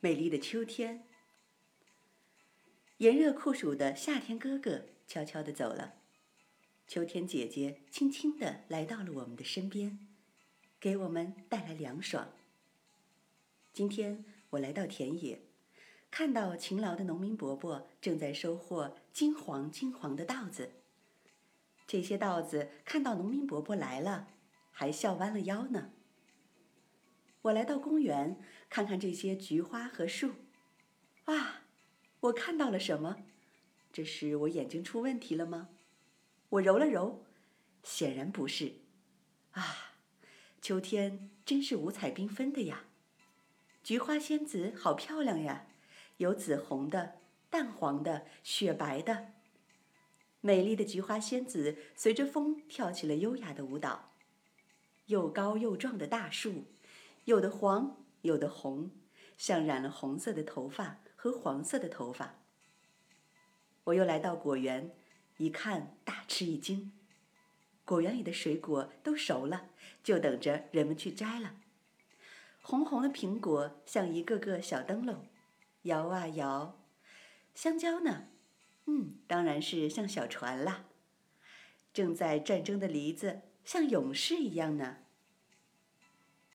美丽的秋天。炎热酷暑的夏天哥哥悄悄地走了，秋天姐姐轻轻地来到了我们的身边，给我们带来凉爽。今天我来到田野，看到勤劳的农民伯伯正在收获金黄金黄的稻子。这些稻子看到农民伯伯来了，还笑弯了腰呢。我来到公园，看看这些菊花和树。哇，我看到了什么？这是我眼睛出问题了吗？我揉了揉，显然不是。啊，秋天真是五彩缤纷的呀！菊花仙子好漂亮呀，有紫红的、淡黄的、雪白的。美丽的菊花仙子随着风跳起了优雅的舞蹈。又高又壮的大树，有的黄，有的红，像染了红色的头发和黄色的头发。我又来到果园，一看大吃一惊。果园里的水果都熟了，就等着人们去摘了。红红的苹果像一个个小灯笼，摇啊摇。香蕉呢？嗯，当然是像小船啦。正在战争的梨子像勇士一样呢。